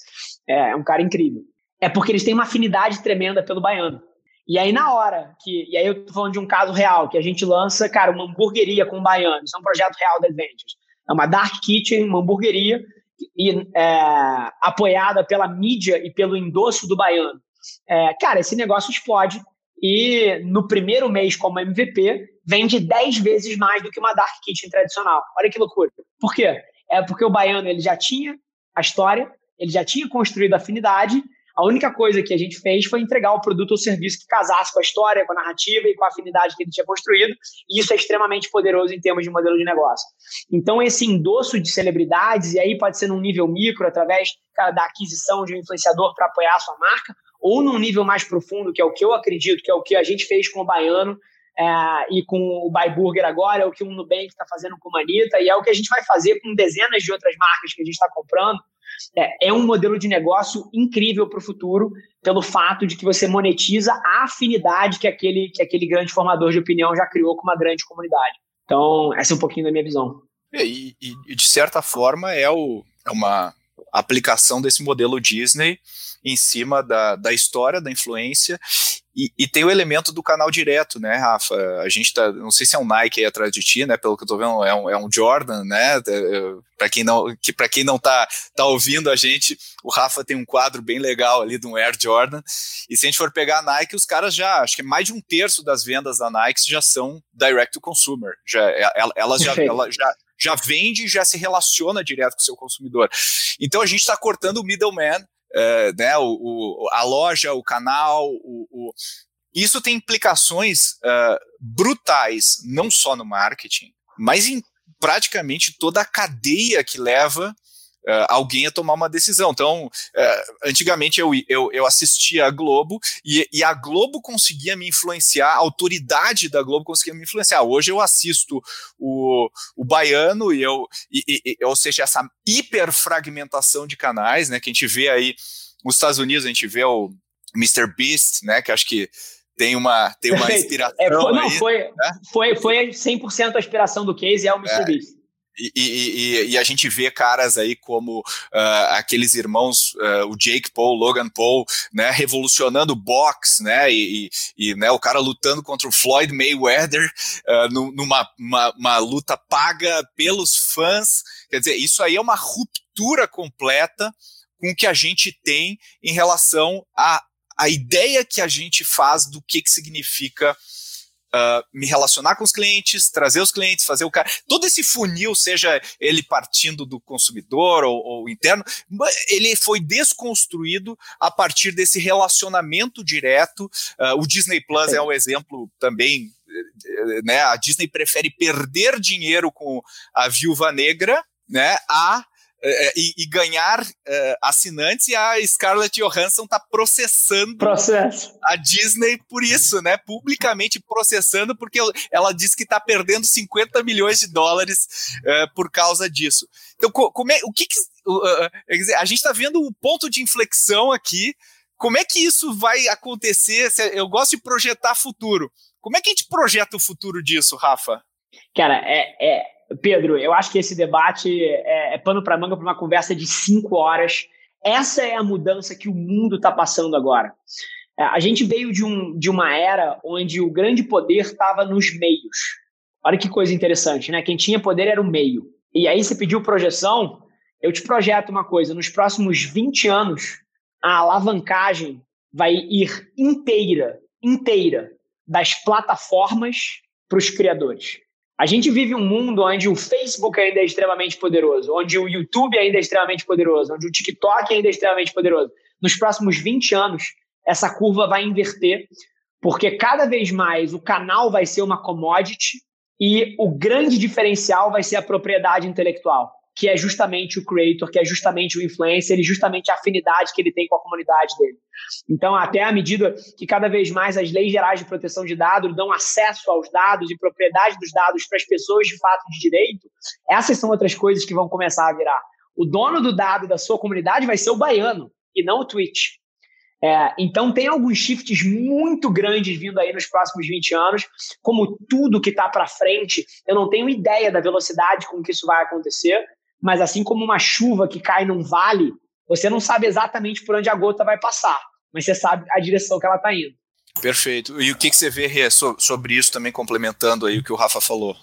É, é um cara incrível. É porque eles têm uma afinidade tremenda pelo baiano. E aí, na hora que. E aí, eu tô falando de um caso real, que a gente lança, cara, uma hamburgueria com baiano. Isso é um projeto real da Adventures. É uma Dark Kitchen, uma hamburgueria, e, é, apoiada pela mídia e pelo endosso do baiano. É, cara, esse negócio explode. E no primeiro mês, como MVP, vende 10 vezes mais do que uma Dark Kitchen tradicional. Olha que loucura. Por quê? É porque o baiano ele já tinha a história, ele já tinha construído a afinidade. A única coisa que a gente fez foi entregar o produto ou serviço que casasse com a história, com a narrativa e com a afinidade que ele tinha construído. E isso é extremamente poderoso em termos de modelo de negócio. Então, esse endosso de celebridades, e aí pode ser num nível micro, através da aquisição de um influenciador para apoiar a sua marca, ou num nível mais profundo, que é o que eu acredito, que é o que a gente fez com o Baiano, é, e com o Buy Burger agora, é o que o Nubank está fazendo com o Manita, e é o que a gente vai fazer com dezenas de outras marcas que a gente está comprando. É, é, um modelo de negócio incrível para o futuro, pelo fato de que você monetiza a afinidade que aquele, que aquele grande formador de opinião já criou com uma grande comunidade. Então, essa é um pouquinho da minha visão. E, e, e de certa forma, é, o, é uma, aplicação desse modelo Disney em cima da, da história, da influência, e, e, tem o elemento do canal direto, né, Rafa? A gente tá, não sei se é um Nike aí atrás de ti, né, pelo que eu tô vendo, é um, é um Jordan, né, é, para quem não, que para quem não tá, tá ouvindo a gente, o Rafa tem um quadro bem legal ali de um Air Jordan, e se a gente for pegar a Nike, os caras já, acho que mais de um terço das vendas da Nike já são direct to consumer, já, é, elas já, ela já já vende e já se relaciona direto com o seu consumidor. Então a gente está cortando o middleman, é, né, o, o, a loja, o canal, o, o isso tem implicações uh, brutais, não só no marketing, mas em praticamente toda a cadeia que leva uh, alguém a tomar uma decisão. Então, uh, antigamente eu, eu, eu, assistia a Globo e, e, a Globo conseguia me influenciar, a autoridade da Globo conseguia me influenciar. Hoje eu assisto o, o Baiano, e eu, e, e, ou seja, essa hiperfragmentação de canais, né, que a gente vê aí nos Estados Unidos, a gente vê o Mr. Beast, né, que acho que tem uma, tem uma inspiração. É, foi, não, aí, foi, né? foi, foi 100% a inspiração do case, é o Mr. É, Beast. E, e, e, a gente vê caras aí como uh, aqueles irmãos, uh, o Jake Paul, Logan Paul, né, revolucionando o boxe, né, e, e, né, o cara lutando contra o Floyd Mayweather uh, numa uma, uma luta paga pelos fãs. Quer dizer, isso aí é uma ruptura completa com o que a gente tem em relação a a ideia que a gente faz do que, que significa Uh, me relacionar com os clientes, trazer os clientes, fazer o cara. Todo esse funil, seja ele partindo do consumidor ou, ou, interno, ele foi desconstruído a partir desse relacionamento direto. Uh, o Disney Plus é um exemplo também. Né, a Disney prefere perder dinheiro com a viúva negra né, a e, e, ganhar uh, assinantes e a Scarlett Johansson está processando Processo. a Disney por isso, né? Publicamente processando porque ela diz que está perdendo 50 milhões de dólares uh, por causa disso. Então, como é, o que, que uh, dizer, a gente está vendo o ponto de inflexão aqui. Como é que isso vai acontecer? Eu gosto de projetar futuro. Como é que a gente projeta o futuro disso, Rafa? Cara, é, é Pedro, eu acho que esse debate é, é pano para manga para uma conversa de cinco horas. Essa é a mudança que o mundo está passando agora. É, a gente veio de, um, de uma era onde o grande poder estava nos meios. Olha que coisa interessante, né? Quem tinha poder era o meio. E aí você pediu projeção, eu te projeto uma coisa: nos próximos 20 anos, a alavancagem vai ir inteira, inteira, das plataformas para os criadores. A gente vive um mundo onde o Facebook ainda é extremamente poderoso, onde o YouTube ainda é extremamente poderoso, onde o TikTok ainda é extremamente poderoso. Nos próximos 20 anos, essa curva vai inverter, porque cada vez mais o canal vai ser uma commodity e o grande diferencial vai ser a propriedade intelectual que é justamente o creator, que é justamente o influencer e justamente a afinidade que ele tem com a comunidade dele. Então, até à medida que cada vez mais as leis gerais de proteção de dados dão acesso aos dados e propriedade dos dados para as pessoas de fato de direito, essas são outras coisas que vão começar a virar. O dono do dado da sua comunidade vai ser o baiano e não o Twitch. É, então, tem alguns shifts muito grandes vindo aí nos próximos 20 anos. Como tudo que está para frente, eu não tenho ideia da velocidade com que isso vai acontecer, mas assim como uma chuva que cai num vale, você não sabe exatamente por onde a gota vai passar, mas você sabe a direção que ela está indo. Perfeito. E o que, que você vê, Rê, sobre isso também, complementando aí o que o Rafa falou?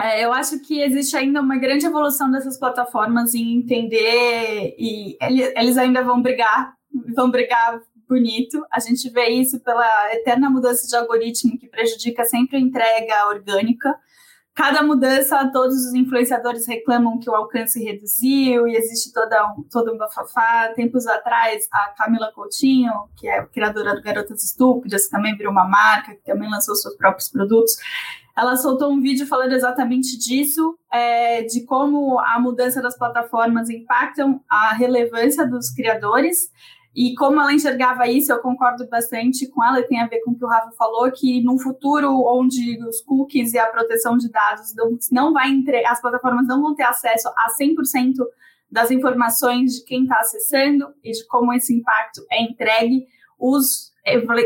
É, eu acho que existe ainda uma grande evolução dessas plataformas em entender e eles ainda vão brigar, vão brigar bonito. A gente vê isso pela eterna mudança de algoritmo que prejudica sempre a entrega orgânica cada mudança, todos os influenciadores reclamam que o alcance reduziu e existe toda um, todo um bafafá. Tempos atrás, a Camila Coutinho, que é criadora do Garotas Estúpidas, que também virou uma marca, que também lançou seus próprios produtos, ela soltou um vídeo falando exatamente disso, é, de como a mudança das plataformas impactam a relevância dos criadores e como ela enxergava isso, eu concordo bastante com ela, e tem a ver com o que o Rafa falou, que num futuro onde os cookies e a proteção de dados não, não vai entre, as plataformas não vão ter acesso a 100% das informações de quem está acessando e de como esse impacto é entregue, os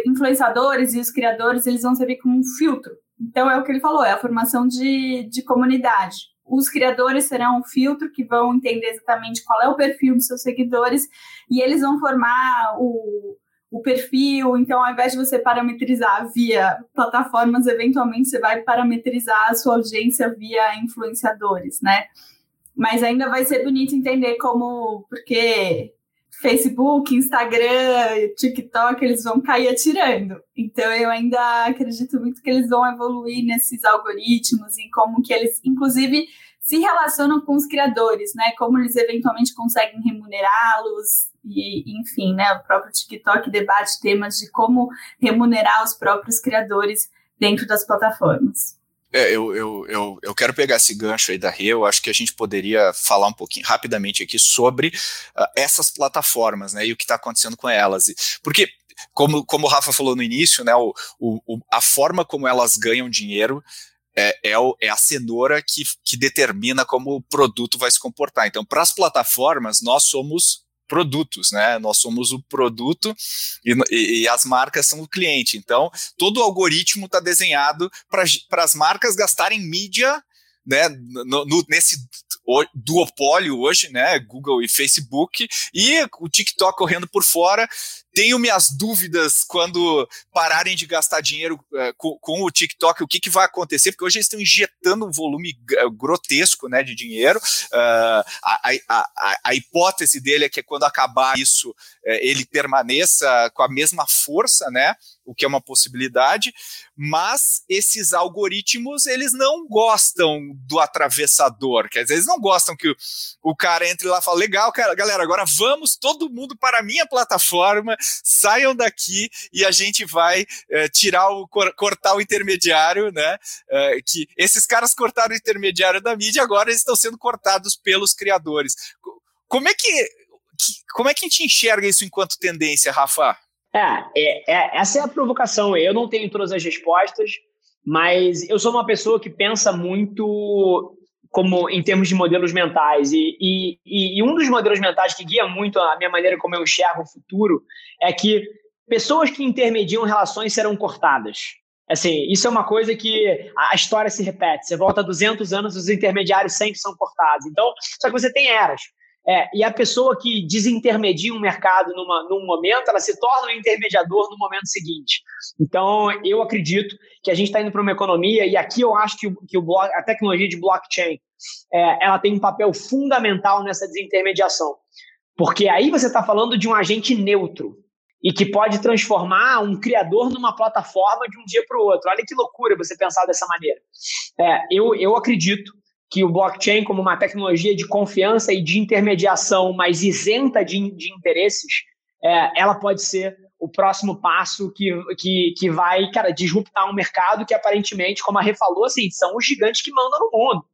influenciadores e os criadores eles vão servir como um filtro. Então é o que ele falou, é a formação de, de comunidade. Os criadores serão um filtro que vão entender exatamente qual é o perfil dos seus seguidores e eles vão formar o, o perfil. Então, ao invés de você parametrizar via plataformas, eventualmente você vai parametrizar a sua audiência via influenciadores, né? Mas ainda vai ser bonito entender como, porque Facebook, Instagram, TikTok, eles vão cair atirando. Então eu ainda acredito muito que eles vão evoluir nesses algoritmos e como que eles, inclusive, se relacionam com os criadores, né? Como eles eventualmente conseguem remunerá-los e, enfim, né? O próprio TikTok debate temas de como remunerar os próprios criadores dentro das plataformas. É, eu, eu, eu, eu quero pegar esse gancho aí da Rê, eu acho que a gente poderia falar um pouquinho rapidamente aqui sobre uh, essas plataformas, né, e o que está acontecendo com elas. Porque, como, como o Rafa falou no início, né, o, o, a forma como elas ganham dinheiro é, é, o, é, a cenoura que, que determina como o produto vai se comportar. Então, para as plataformas, nós somos produtos, né? Nós somos o produto e, e, e as marcas são o cliente. Então, todo o algoritmo está desenhado para as marcas gastarem mídia né, no, no, nesse duopólio hoje, né, Google e Facebook, e o TikTok correndo por fora, tenho minhas dúvidas quando pararem de gastar dinheiro uh, com, com, o TikTok, o que, que, vai acontecer, porque hoje eles estão injetando um volume grotesco né, de dinheiro. Uh, a, a, a, a, hipótese dele é que quando acabar isso, uh, ele permaneça com a mesma força, né? O que é uma possibilidade, mas esses algoritmos eles não gostam do atravessador, quer dizer, eles não gostam que o, o cara entre lá e fale, legal, cara, galera, agora vamos todo mundo para a minha plataforma, saiam daqui e a gente vai é, tirar o cortar o intermediário, né? É, que esses caras cortaram o intermediário da mídia, agora eles estão sendo cortados pelos criadores. Como é que, que como é que a gente enxerga isso enquanto tendência, Rafa? É, é, é, essa é a provocação. Eu não tenho todas as respostas, mas eu sou uma pessoa que pensa muito como em termos de modelos mentais. E, e, e, um dos modelos mentais que guia muito a minha maneira como eu enxergo o futuro é que pessoas que intermediam relações serão cortadas. Assim, isso é uma coisa que a história se repete. Você volta 200 anos, os intermediários sempre são cortados. Então, só que você tem eras. É, e a pessoa que desintermedia um mercado numa, num momento, ela se torna um intermediador no momento seguinte. Então, eu acredito que a gente está indo para uma economia, e aqui eu acho que, que o a tecnologia de blockchain é, ela tem um papel fundamental nessa desintermediação. Porque aí você está falando de um agente neutro e que pode transformar um criador numa plataforma de um dia para o outro. Olha que loucura você pensar dessa maneira. É, eu, eu acredito que o blockchain, como uma tecnologia de confiança e de intermediação mais isenta de, de interesses, é, ela pode ser o próximo passo que, que, que vai, cara, disruptar um mercado que aparentemente, como a Rê falou, assim, são os gigantes que mandam no mundo.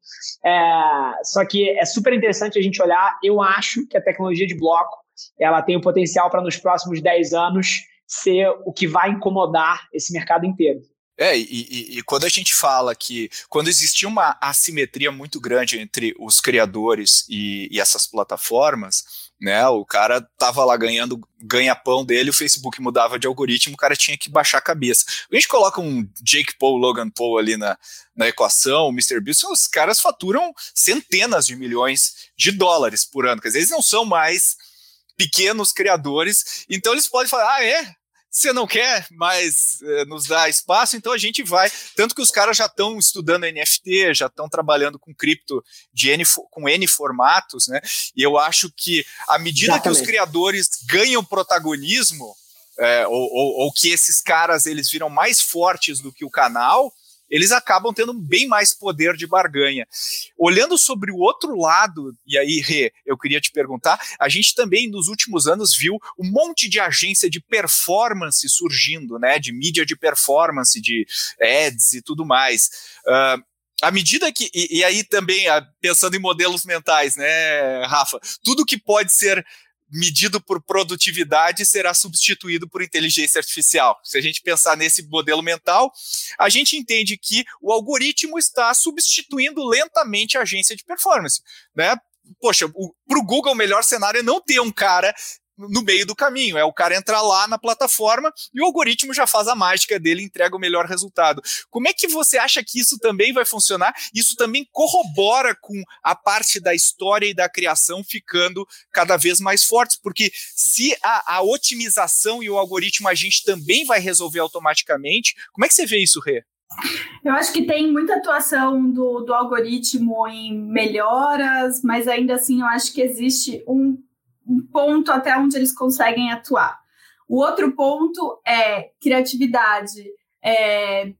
É, só que é super interessante a gente olhar. Eu acho que a tecnologia de bloco ela tem o potencial para nos próximos 10 anos ser o que vai incomodar esse mercado inteiro. É, e, e, e, quando a gente fala que quando existia uma assimetria muito grande entre os criadores e, e essas plataformas, né, o cara tava lá ganhando ganha-pão dele, o Facebook mudava de algoritmo, o cara tinha que baixar a cabeça. A gente coloca um Jake Paul, Logan Paul ali na, na equação, o Mr. Beast, os caras faturam centenas de milhões de dólares por ano, quer dizer, eles não são mais pequenos criadores, então eles podem falar, ah, é, você não quer mais eh, nos dar espaço, então a gente vai. Tanto que os caras já estão estudando NFT, já estão trabalhando com cripto de N, com N formatos, né? E eu acho que à medida Exatamente. que os criadores ganham protagonismo, é, ou, ou, ou que esses caras eles viram mais fortes do que o canal, eles acabam tendo bem mais poder de barganha. Olhando sobre o outro lado, e aí, Rê, eu queria te perguntar, a gente também nos últimos anos viu um monte de agência de performance surgindo, né? De mídia de performance, de ads e tudo mais. Uh, à medida que. E, e aí também, pensando em modelos mentais, né, Rafa? Tudo que pode ser medido por produtividade será substituído por inteligência artificial. Se a gente pensar nesse modelo mental, a gente entende que o algoritmo está substituindo lentamente a agência de performance, né? Poxa, para o Google o melhor cenário é não ter um cara no meio do caminho. É o cara entrar lá na plataforma e o algoritmo já faz a mágica dele, entrega o melhor resultado. Como é que você acha que isso também vai funcionar? Isso também corrobora com a parte da história e da criação ficando cada vez mais fortes, porque se a, a otimização e o algoritmo a gente também vai resolver automaticamente, como é que você vê isso, Rê? Eu acho que tem muita atuação do, do algoritmo em melhoras, mas ainda assim eu acho que existe um um ponto até onde eles conseguem atuar. O outro ponto é criatividade, é,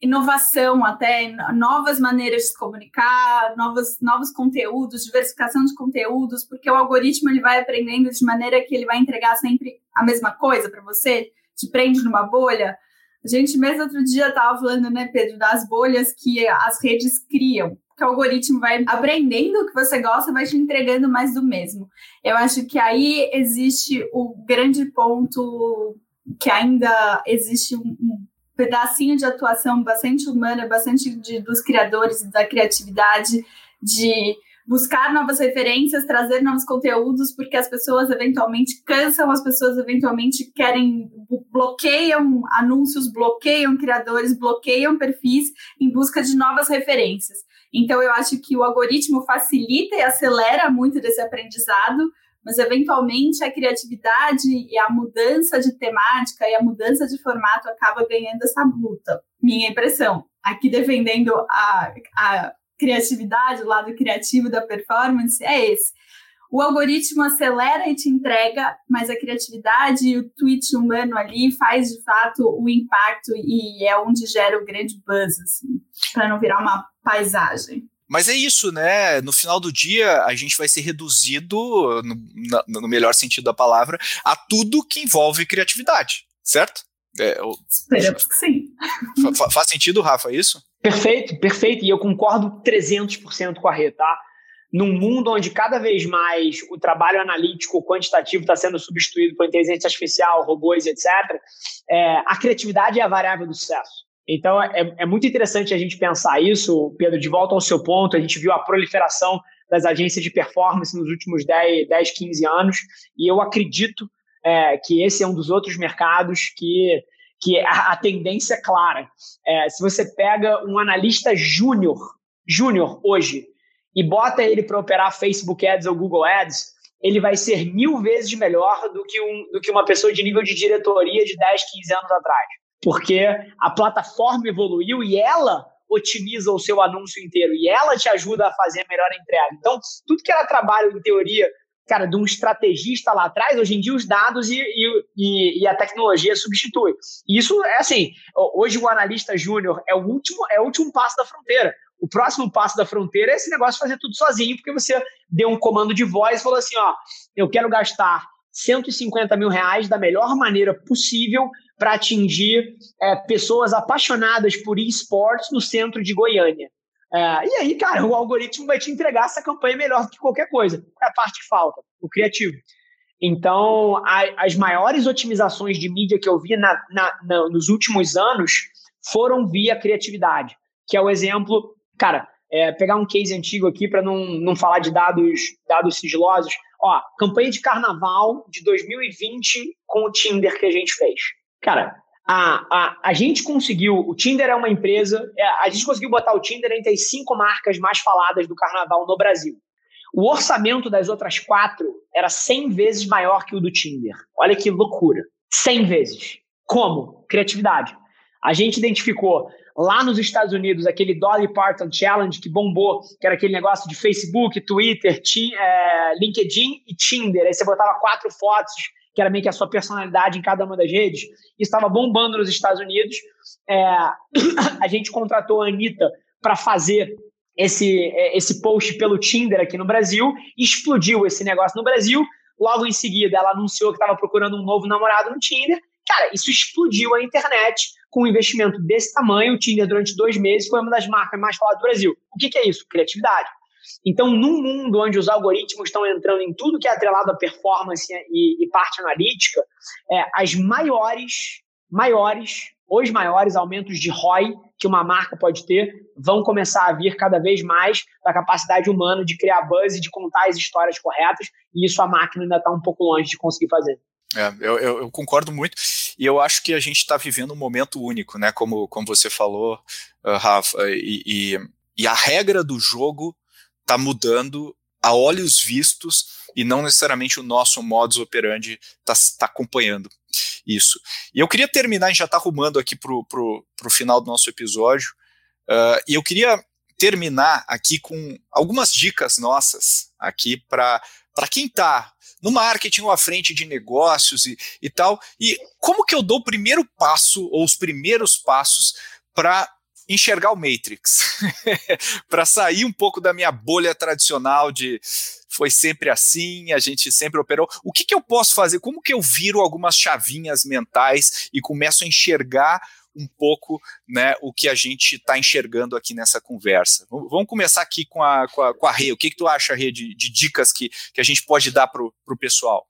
inovação, até novas maneiras de se comunicar, novos, novos conteúdos, diversificação de conteúdos, porque o algoritmo ele vai aprendendo de maneira que ele vai entregar sempre a mesma coisa para você, te prende numa bolha. A gente mesmo outro dia estava falando, né, Pedro, das bolhas que as redes criam que o algoritmo vai aprendendo o que você gosta, vai te entregando mais do mesmo. Eu acho que aí existe o grande ponto que ainda existe um, um pedacinho de atuação bastante humana, bastante de, dos criadores da criatividade, de buscar novas referências, trazer novos conteúdos, porque as pessoas eventualmente cansam, as pessoas eventualmente querem, bloqueiam anúncios, bloqueiam criadores, bloqueiam perfis em busca de novas referências. Então, eu acho que o algoritmo facilita e acelera muito desse aprendizado, mas eventualmente a criatividade e a mudança de temática e a mudança de formato acaba ganhando essa luta. Minha impressão. Aqui defendendo a, a criatividade, o lado criativo da performance, é esse. O algoritmo acelera e te entrega, mas a criatividade e o tweet humano ali faz de fato o impacto e é onde gera o grande buzz, assim, para não virar uma paisagem. Mas é isso, né? No final do dia, a gente vai ser reduzido, no, no melhor sentido da palavra, a tudo que envolve criatividade, certo? É, eu... Esperamos que sim. Fa faz sentido, Rafa, é isso? Perfeito, perfeito. E eu concordo 300% com a Rê, tá? Num mundo onde cada vez mais o trabalho analítico, quantitativo está sendo substituído por inteligência artificial, robôs, etc., é, a criatividade é a variável do sucesso. Então, é, é muito interessante a gente pensar isso, Pedro, de volta ao seu ponto, a gente viu a proliferação das agências de performance nos últimos 10, 10 15 anos, e eu acredito é, que esse é um dos outros mercados que, que a, a tendência é clara. É, se você pega um analista júnior, júnior hoje, e bota ele para operar Facebook Ads ou Google Ads, ele vai ser mil vezes melhor do que, um, do que uma pessoa de nível de diretoria de 10, 15 anos atrás porque a plataforma evoluiu e ela otimiza o seu anúncio inteiro e ela te ajuda a fazer a melhor entrega. Então, tudo que ela trabalha em teoria, cara, de um estrategista lá atrás, hoje em dia os dados e, e, e a tecnologia substituem. E isso é assim, hoje o analista júnior é o último é o último passo da fronteira. O próximo passo da fronteira é esse negócio de fazer tudo sozinho, porque você deu um comando de voz e falou assim, ó, eu quero gastar 150 mil reais da melhor maneira possível para atingir é, pessoas apaixonadas por esportes no centro de Goiânia. É, e aí, cara, o algoritmo vai te entregar essa campanha melhor do que qualquer coisa. É a parte que falta, o criativo. Então, a, as maiores otimizações de mídia que eu vi na, na, na, nos últimos anos foram via criatividade, que é o exemplo, cara, é, pegar um case antigo aqui para não, não falar de dados, dados sigilosos. Ó, campanha de carnaval de 2020 com o Tinder que a gente fez. Cara, a, a, a gente conseguiu, o Tinder é uma empresa, é, a gente conseguiu botar o Tinder entre as cinco marcas mais faladas do carnaval no Brasil. O orçamento das outras quatro era 100 vezes maior que o do Tinder. Olha que loucura. 100 vezes. Como? Criatividade. A gente identificou lá nos Estados Unidos aquele Dolly Parton Challenge que bombou, que era aquele negócio de Facebook, Twitter, é, LinkedIn e Tinder. Aí você botava quatro fotos que era meio que a sua personalidade em cada uma das redes, estava bombando nos Estados Unidos. É, a gente contratou a Anitta para fazer esse, é, esse post pelo Tinder aqui no Brasil, explodiu esse negócio no Brasil. Logo em seguida, ela anunciou que estava procurando um novo namorado no Tinder. Cara, isso explodiu a internet com um investimento desse tamanho. O Tinder, durante dois meses, foi uma das marcas mais faladas do Brasil. O que, que é isso? Criatividade. Então, num mundo onde os algoritmos estão entrando em tudo que é atrelado à performance e, e parte analítica, é, as maiores, maiores os maiores aumentos de ROI que uma marca pode ter vão começar a vir cada vez mais da capacidade humana de criar buzz e de contar as histórias corretas, e isso a máquina ainda está um pouco longe de conseguir fazer. É, eu, eu, eu, concordo muito, e eu acho que a gente está vivendo um momento único, né? Como, como você falou, uh, Rafa, e, e, e a regra do jogo está mudando a olhos vistos e não necessariamente o nosso modus operandi está tá acompanhando isso. E eu queria terminar, a gente já está arrumando aqui para o final do nosso episódio, uh, e eu queria terminar aqui com algumas dicas nossas aqui para quem está no marketing ou à frente de negócios e, e tal, e como que eu dou o primeiro passo ou os primeiros passos para enxergar o Matrix, para sair um pouco da minha bolha tradicional de foi sempre assim, a gente sempre operou. O que, que eu posso fazer? Como que eu viro algumas chavinhas mentais e começo a enxergar um pouco né, o que a gente está enxergando aqui nessa conversa. Vamos começar aqui com a, com a, com a Rê. O que, que tu acha, Rê, de, de dicas que, que a gente pode dar para o pessoal?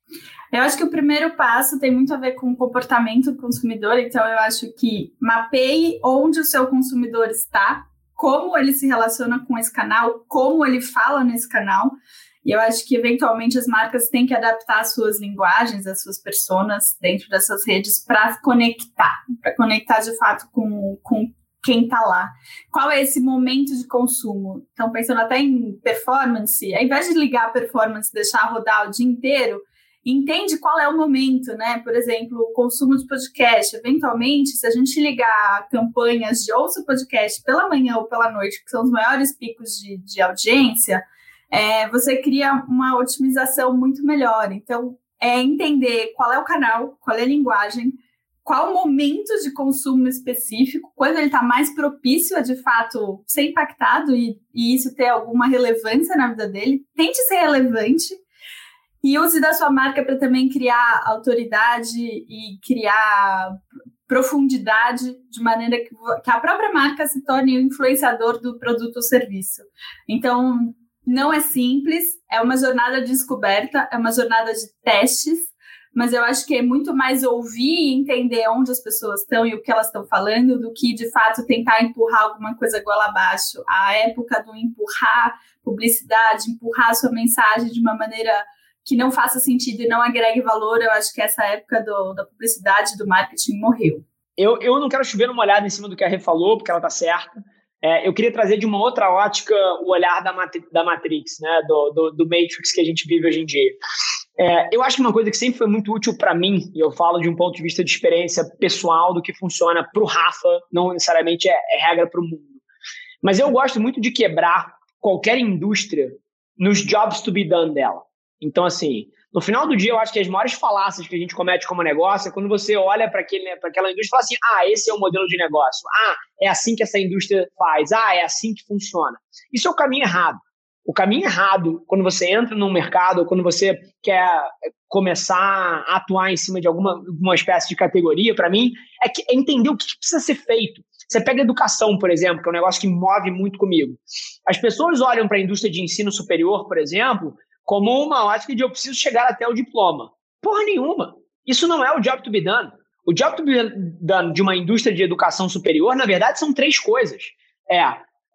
Eu acho que o primeiro passo tem muito a ver com o comportamento do consumidor, então eu acho que mapeie onde o seu consumidor está, como ele se relaciona com esse canal, como ele fala nesse canal. E eu acho que, eventualmente, as marcas têm que adaptar as suas linguagens, as suas personas dentro dessas redes para conectar, para conectar de fato com, com quem está lá. Qual é esse momento de consumo? Então, pensando até em performance, ao invés de ligar a performance e deixar rodar o dia inteiro, entende qual é o momento, né? Por exemplo, o consumo de podcast. Eventualmente, se a gente ligar campanhas de ouça podcast pela manhã ou pela noite, que são os maiores picos de, de audiência, é, você cria uma otimização muito melhor. Então, é entender qual é o canal, qual é a linguagem, qual o momento de consumo específico, quando ele está mais propício a de fato ser impactado e, e, isso ter alguma relevância na vida dele. Tente ser relevante e use da sua marca para também criar autoridade e criar profundidade de maneira que, que a própria marca se torne o influenciador do produto ou serviço. Então, não é simples, é uma jornada de descoberta, é uma jornada de testes, mas eu acho que é muito mais ouvir e entender onde as pessoas estão e o que elas estão falando do que, de fato, tentar empurrar alguma coisa goela abaixo. A época do empurrar publicidade, empurrar sua mensagem de uma maneira que não faça sentido e não agregue valor, eu acho que essa época do, da publicidade, do marketing morreu. Eu, eu não quero chover uma olhada em cima do que a Rê falou, porque ela está certa. É, eu queria trazer de uma outra ótica o olhar da, da Matrix, né, do, do, do, Matrix que a gente vive hoje em dia. É, eu acho que uma coisa que sempre foi muito útil para mim, e eu falo de um ponto de vista de experiência pessoal do que funciona para o Rafa, não necessariamente é, é regra para o mundo. Mas eu gosto muito de quebrar qualquer indústria nos jobs to be done dela. Então, assim, no final do dia, eu acho que as maiores falácias que a gente comete como negócio é quando você olha para aquela indústria e fala assim: ah, esse é o modelo de negócio. Ah, é assim que essa indústria faz. Ah, é assim que funciona. Isso é o caminho errado. O caminho errado, quando você entra num mercado, ou quando você quer começar a atuar em cima de alguma, alguma espécie de categoria, para mim, é, que, é entender o que precisa ser feito. Você pega educação, por exemplo, que é um negócio que move muito comigo. As pessoas olham para a indústria de ensino superior, por exemplo, como uma ótica de eu preciso chegar até o diploma. Porra nenhuma. Isso não é o job to be done. O job to be done de uma indústria de educação superior, na verdade, são três coisas. É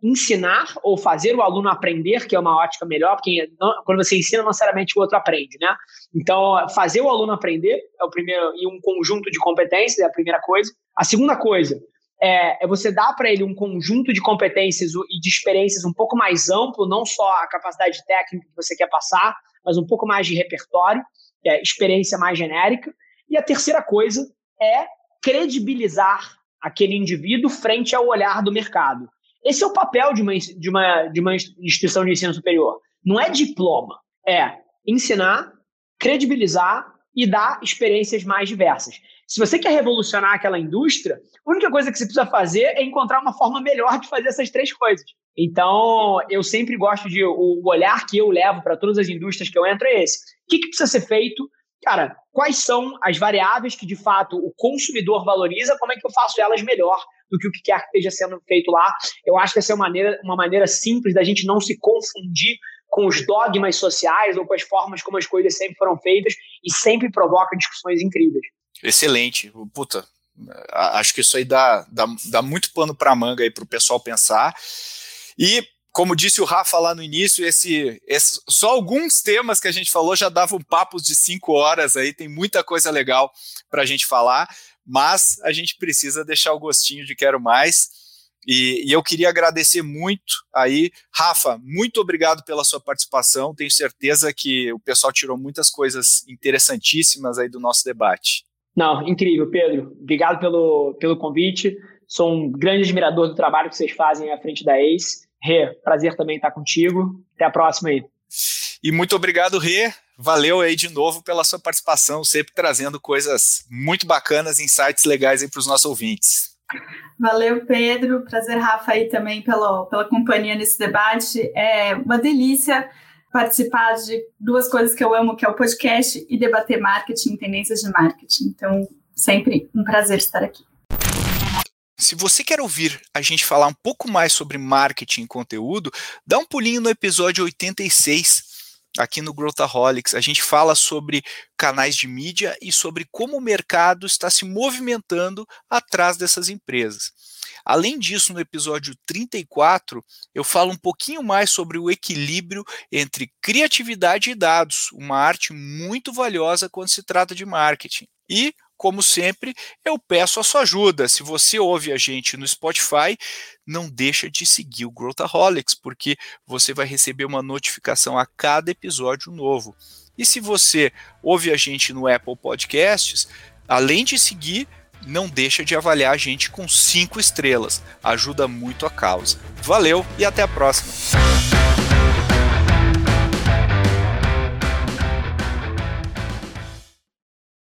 ensinar ou fazer o aluno aprender, que é uma ótica melhor, porque quando você ensina, não necessariamente o outro aprende, né? Então, fazer o aluno aprender é o primeiro, e um conjunto de competências é a primeira coisa. A segunda coisa, é, é você dar para ele um conjunto de competências e de experiências um pouco mais amplo, não só a capacidade técnica que você quer passar, mas um pouco mais de repertório, é, experiência mais genérica. E a terceira coisa é credibilizar aquele indivíduo frente ao olhar do mercado. Esse é o papel de uma, de uma, de uma instituição de ensino superior. Não é diploma, é ensinar, credibilizar e dar experiências mais diversas. Se você quer revolucionar aquela indústria, a única coisa que você precisa fazer é encontrar uma forma melhor de fazer essas três coisas. Então, eu sempre gosto de. O olhar que eu levo para todas as indústrias que eu entro é esse. O que, que precisa ser feito? Cara, quais são as variáveis que de fato o consumidor valoriza? Como é que eu faço elas melhor do que o que quer que esteja sendo feito lá? Eu acho que essa é uma maneira, uma maneira simples da gente não se confundir com os dogmas sociais ou com as formas como as coisas sempre foram feitas e sempre provoca discussões incríveis. Excelente. Puta, Acho que isso aí dá, dá, dá muito pano para manga aí para o pessoal pensar. E como disse o Rafa lá no início, esse, esse, só alguns temas que a gente falou já davam papos de cinco horas aí, tem muita coisa legal para a gente falar, mas a gente precisa deixar o gostinho de quero mais. E, e, eu queria agradecer muito aí, Rafa, muito obrigado pela sua participação. Tenho certeza que o pessoal tirou muitas coisas interessantíssimas aí do nosso debate. Não, incrível, Pedro. Obrigado pelo, pelo convite. Sou um grande admirador do trabalho que vocês fazem à frente da ACE Rê, prazer também estar contigo. Até a próxima aí. E muito obrigado, Rê. Valeu aí de novo pela sua participação, sempre trazendo coisas muito bacanas, insights legais aí para os nossos ouvintes. Valeu, Pedro. Prazer, Rafa, aí também pela, pela companhia nesse debate. É uma delícia participar de duas coisas que eu amo, que é o podcast e debater marketing, tendências de marketing. Então, sempre um prazer estar aqui. Se você quer ouvir a gente falar um pouco mais sobre marketing e conteúdo, dá um pulinho no episódio 86 aqui no Growthaholics. A gente fala sobre canais de mídia e sobre como o mercado está se movimentando atrás dessas empresas. Além disso, no episódio 34, eu falo um pouquinho mais sobre o equilíbrio entre criatividade e dados, uma arte muito valiosa quando se trata de marketing. E como sempre, eu peço a sua ajuda. Se você ouve a gente no Spotify, não deixa de seguir o Growthaholics, porque você vai receber uma notificação a cada episódio novo. E se você ouve a gente no Apple Podcasts, além de seguir, não deixa de avaliar a gente com cinco estrelas. Ajuda muito a causa. Valeu e até a próxima.